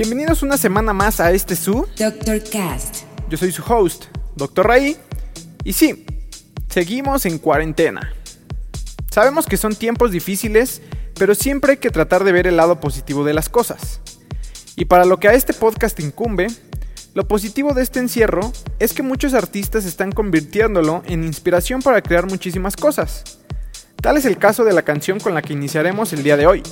Bienvenidos una semana más a este su. Dr. Cast. Yo soy su host, Dr. Ray. Y sí, seguimos en cuarentena. Sabemos que son tiempos difíciles, pero siempre hay que tratar de ver el lado positivo de las cosas. Y para lo que a este podcast incumbe, lo positivo de este encierro es que muchos artistas están convirtiéndolo en inspiración para crear muchísimas cosas. Tal es el caso de la canción con la que iniciaremos el día de hoy.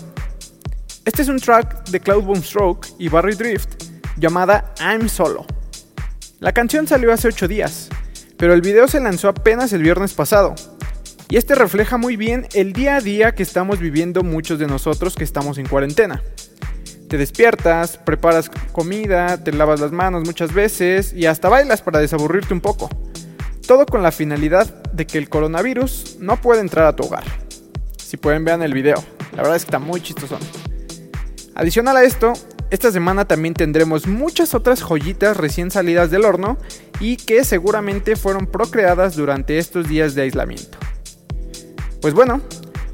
Este es un track de Cloud Stroke y Barry Drift llamada I'm Solo. La canción salió hace 8 días, pero el video se lanzó apenas el viernes pasado. Y este refleja muy bien el día a día que estamos viviendo muchos de nosotros que estamos en cuarentena. Te despiertas, preparas comida, te lavas las manos muchas veces y hasta bailas para desaburrirte un poco. Todo con la finalidad de que el coronavirus no pueda entrar a tu hogar. Si pueden vean el video, la verdad es que está muy chistoso. Adicional a esto, esta semana también tendremos muchas otras joyitas recién salidas del horno y que seguramente fueron procreadas durante estos días de aislamiento. Pues bueno,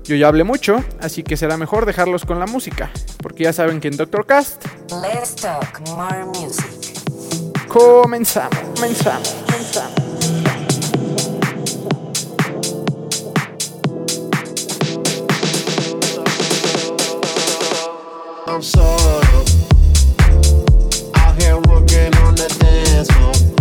yo ya hablé mucho, así que será mejor dejarlos con la música, porque ya saben que en Doctor Cast. Let's talk more music. Comenzamos, comenzamos, comenzamos. I'm sort of out here working on the dance floor.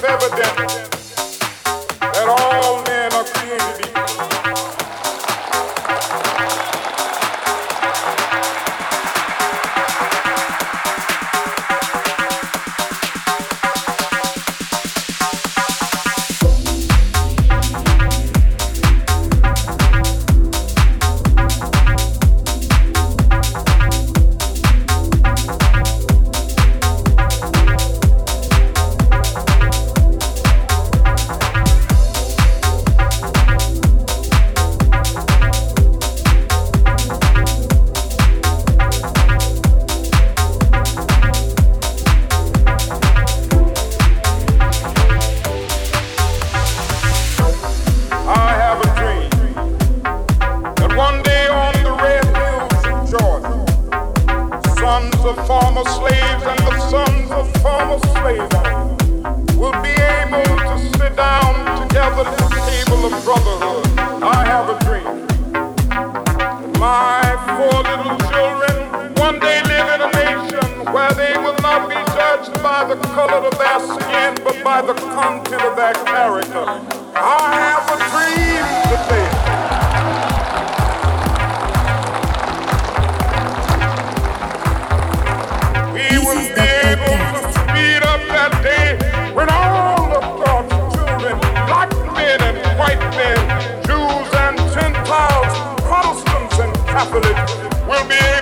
self-evident. We'll be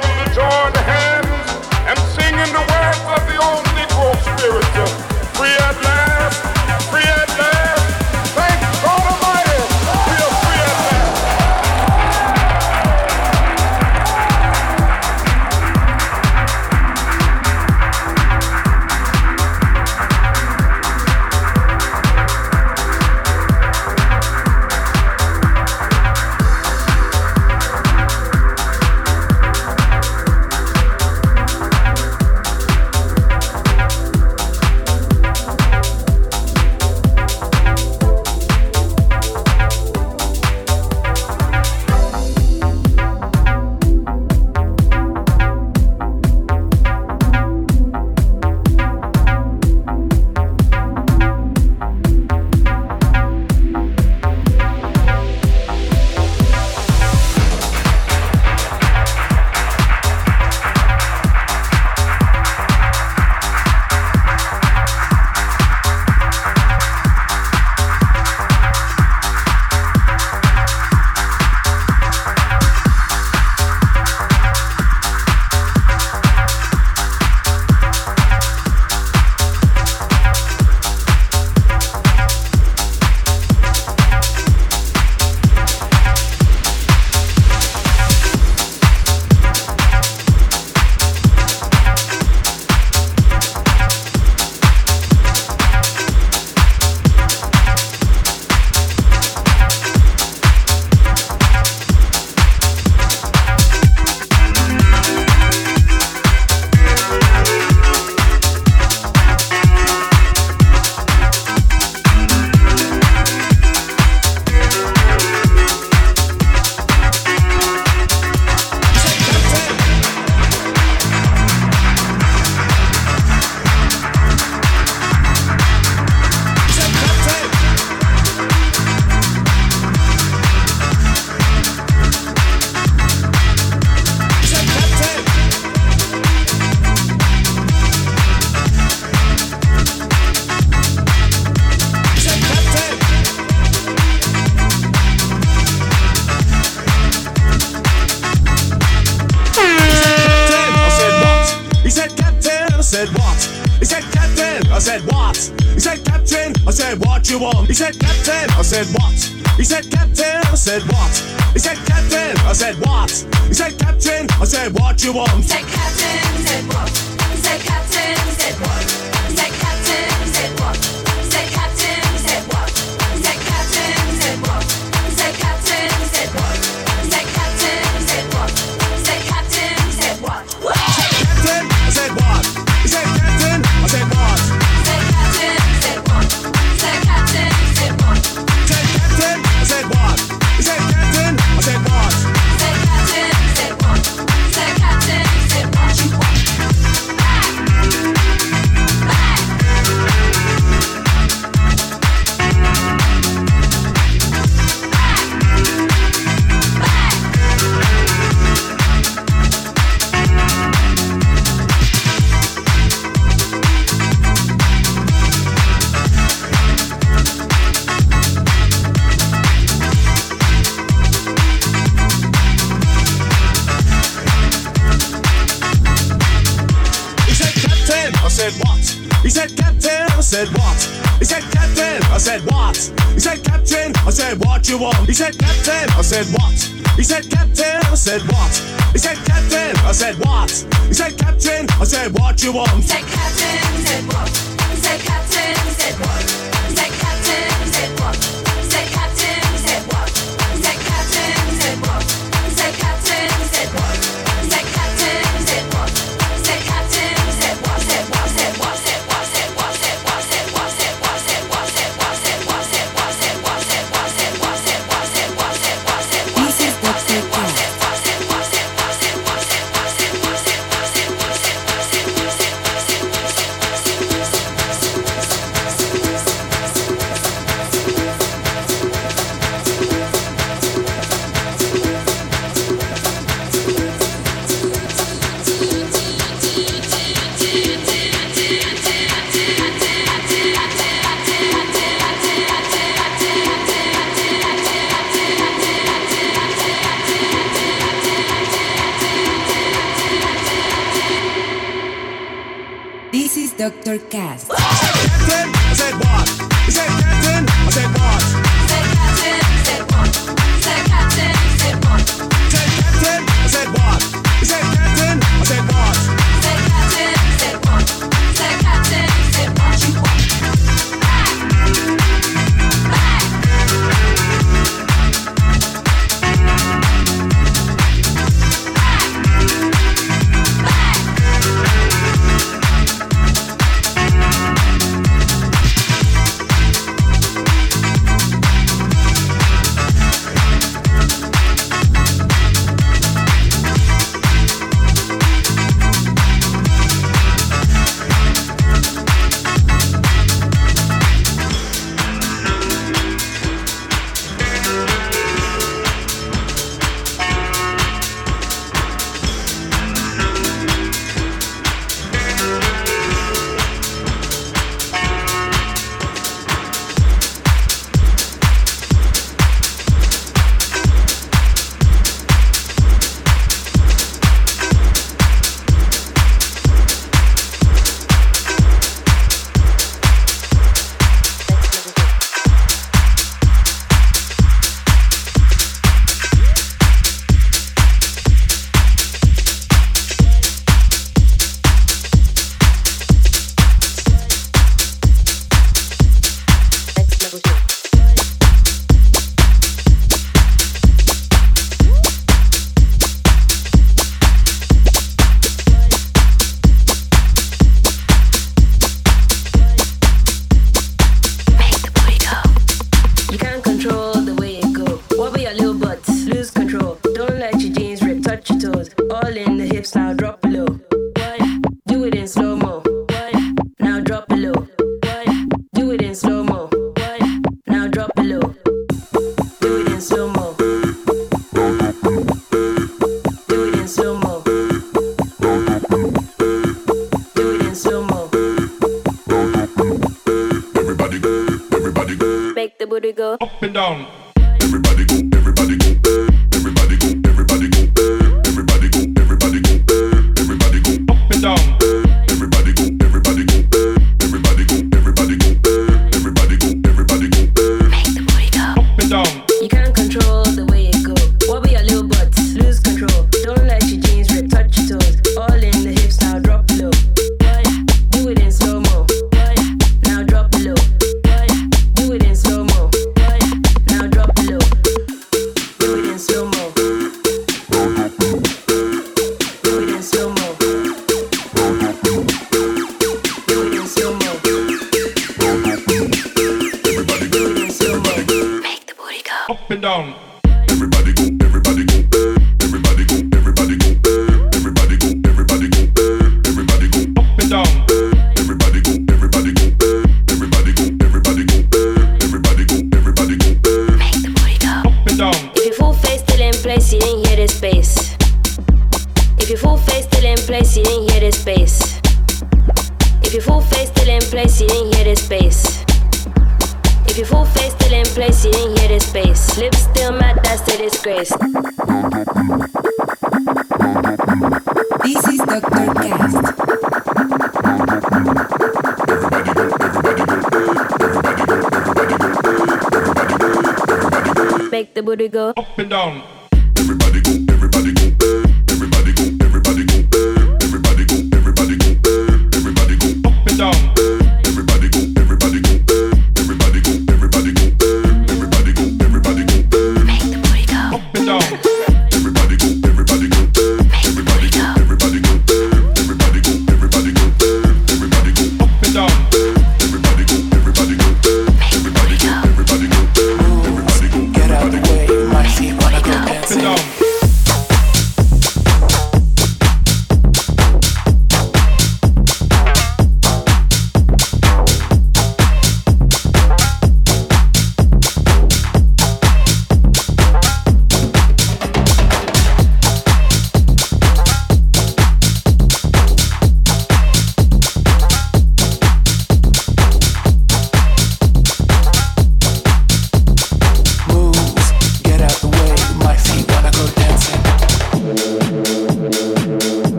Cast.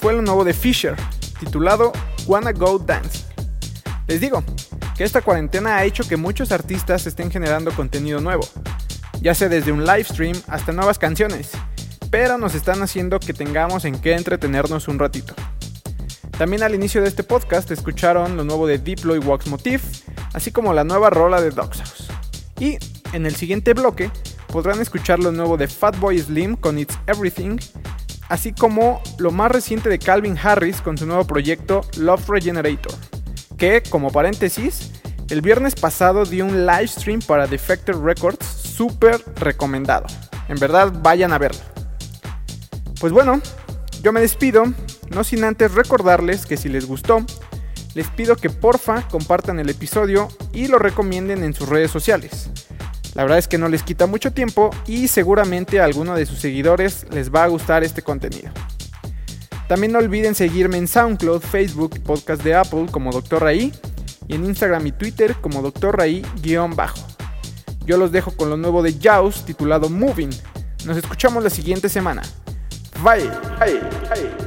Fue lo nuevo de Fisher, titulado Wanna Go Dancing. Les digo que esta cuarentena ha hecho que muchos artistas estén generando contenido nuevo, ya sea desde un live stream hasta nuevas canciones, pero nos están haciendo que tengamos en qué entretenernos un ratito. También al inicio de este podcast escucharon lo nuevo de Diplo y Wax Motif, así como la nueva rola de Dogs House. Y en el siguiente bloque podrán escuchar lo nuevo de Fatboy Slim con It's Everything, así como lo más reciente de Calvin Harris con su nuevo proyecto Love Regenerator, que, como paréntesis, el viernes pasado dio un live stream para Defected Records súper recomendado. En verdad, vayan a verlo. Pues bueno, yo me despido, no sin antes recordarles que si les gustó, les pido que porfa compartan el episodio y lo recomienden en sus redes sociales. La verdad es que no les quita mucho tiempo y seguramente a alguno de sus seguidores les va a gustar este contenido. También no olviden seguirme en SoundCloud, Facebook podcast de Apple como Dr. Raí y en Instagram y Twitter como Dr. Raí-bajo. Yo los dejo con lo nuevo de Jaws titulado Moving. Nos escuchamos la siguiente semana. Bye. Bye. Bye.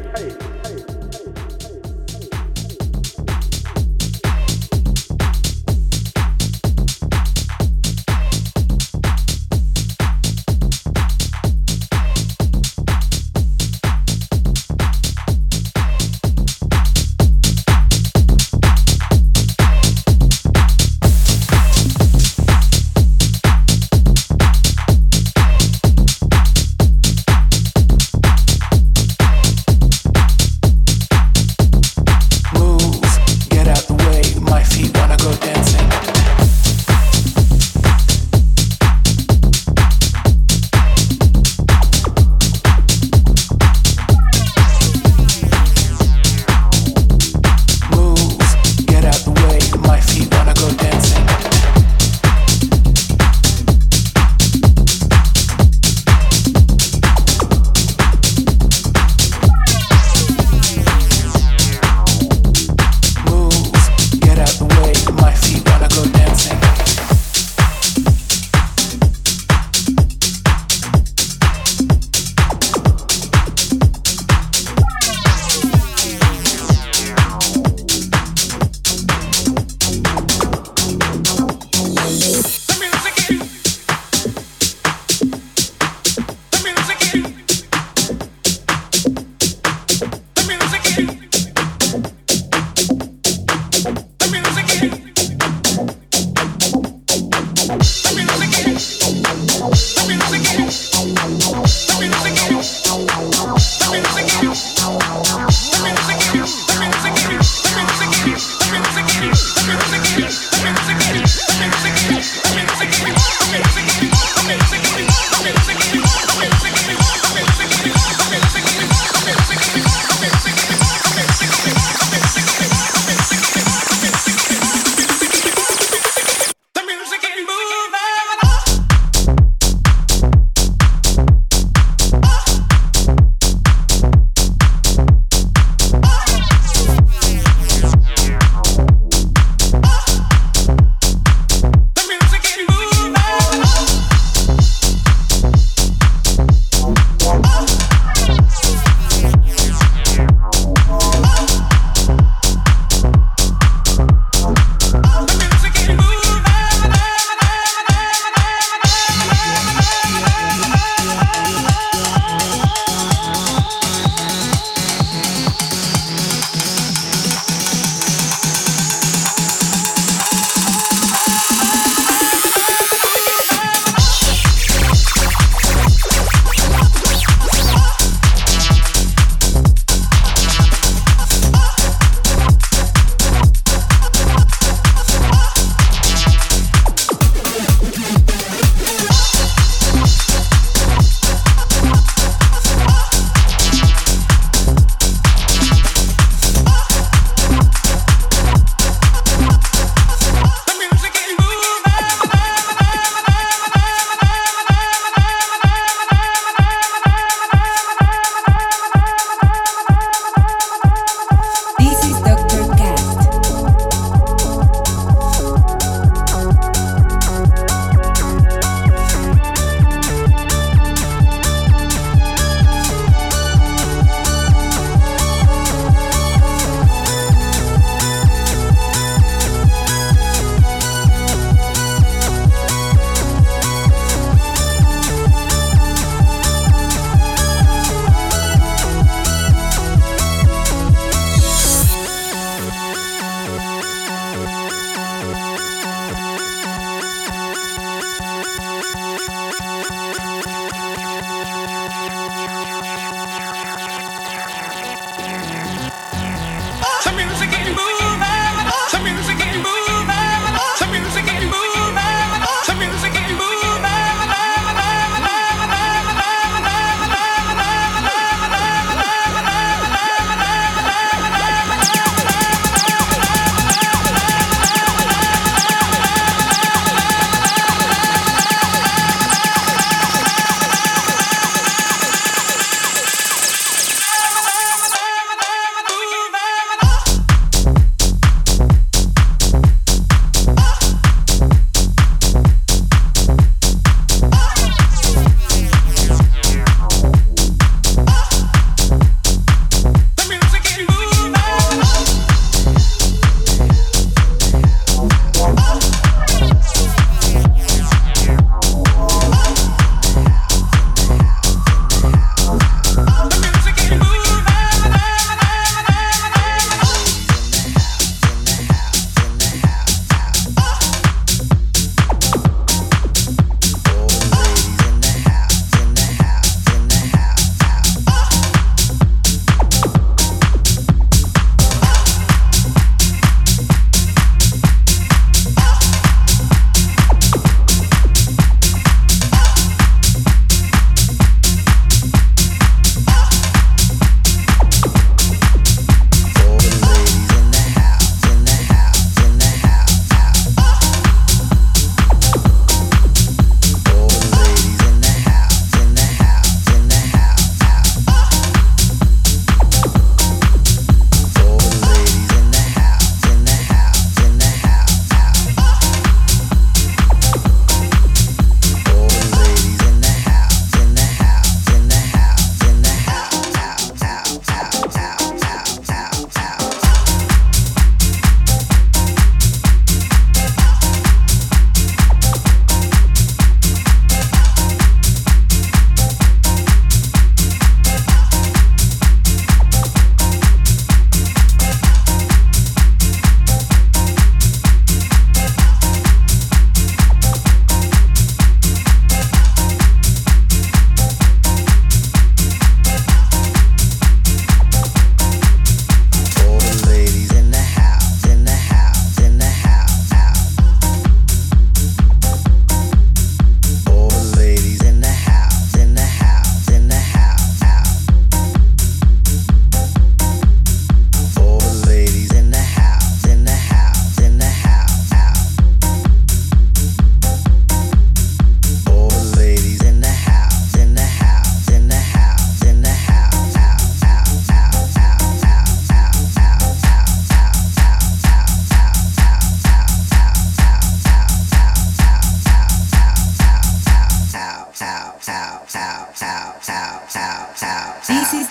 This is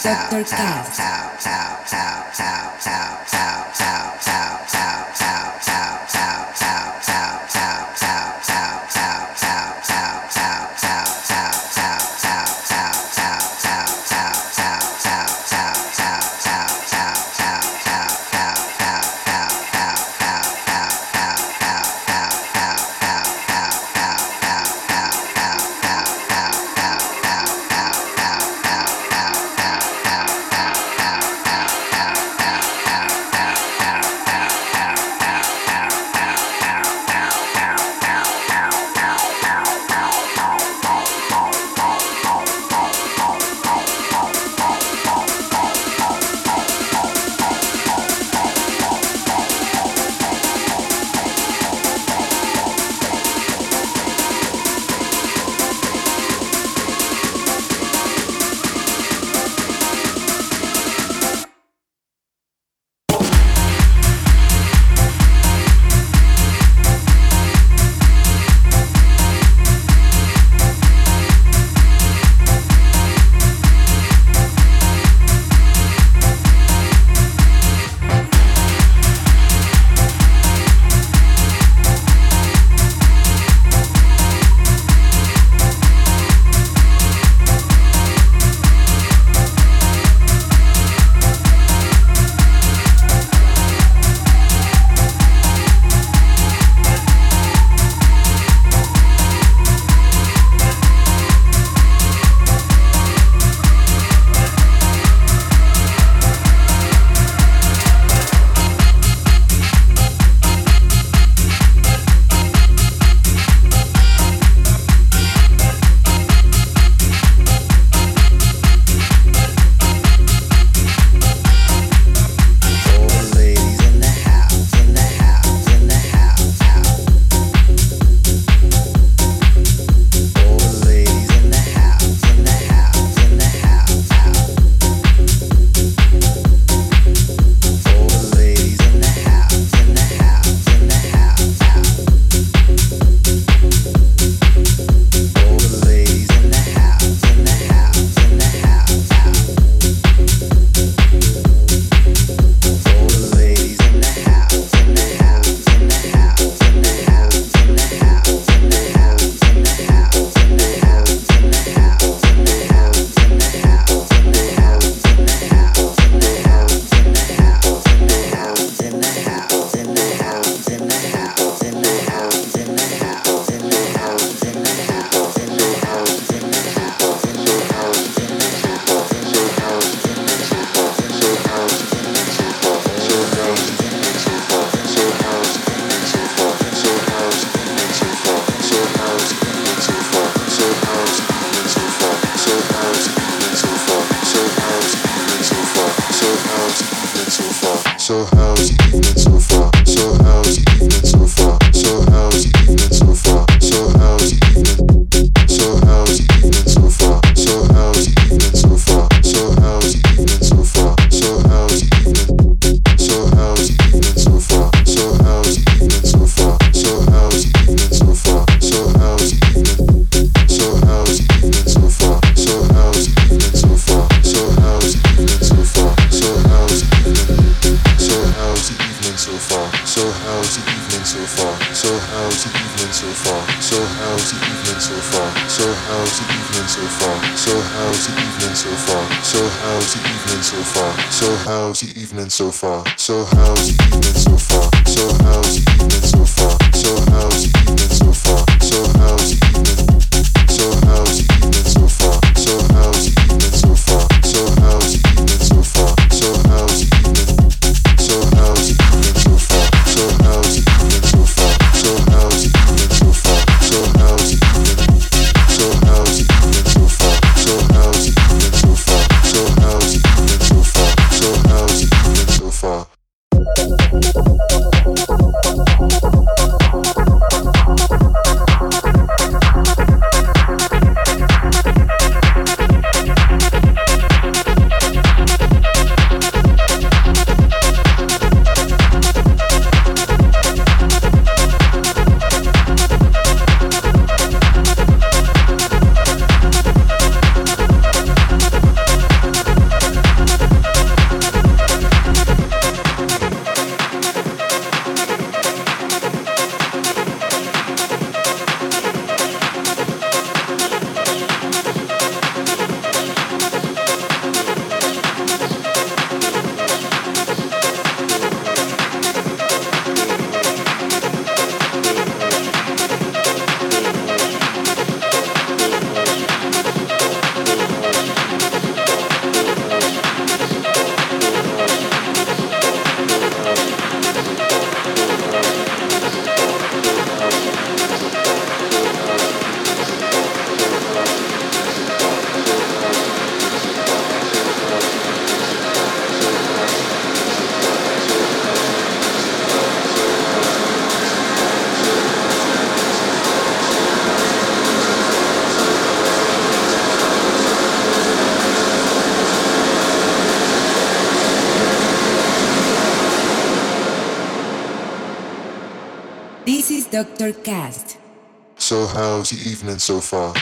So how's the evening So how's the evening so far?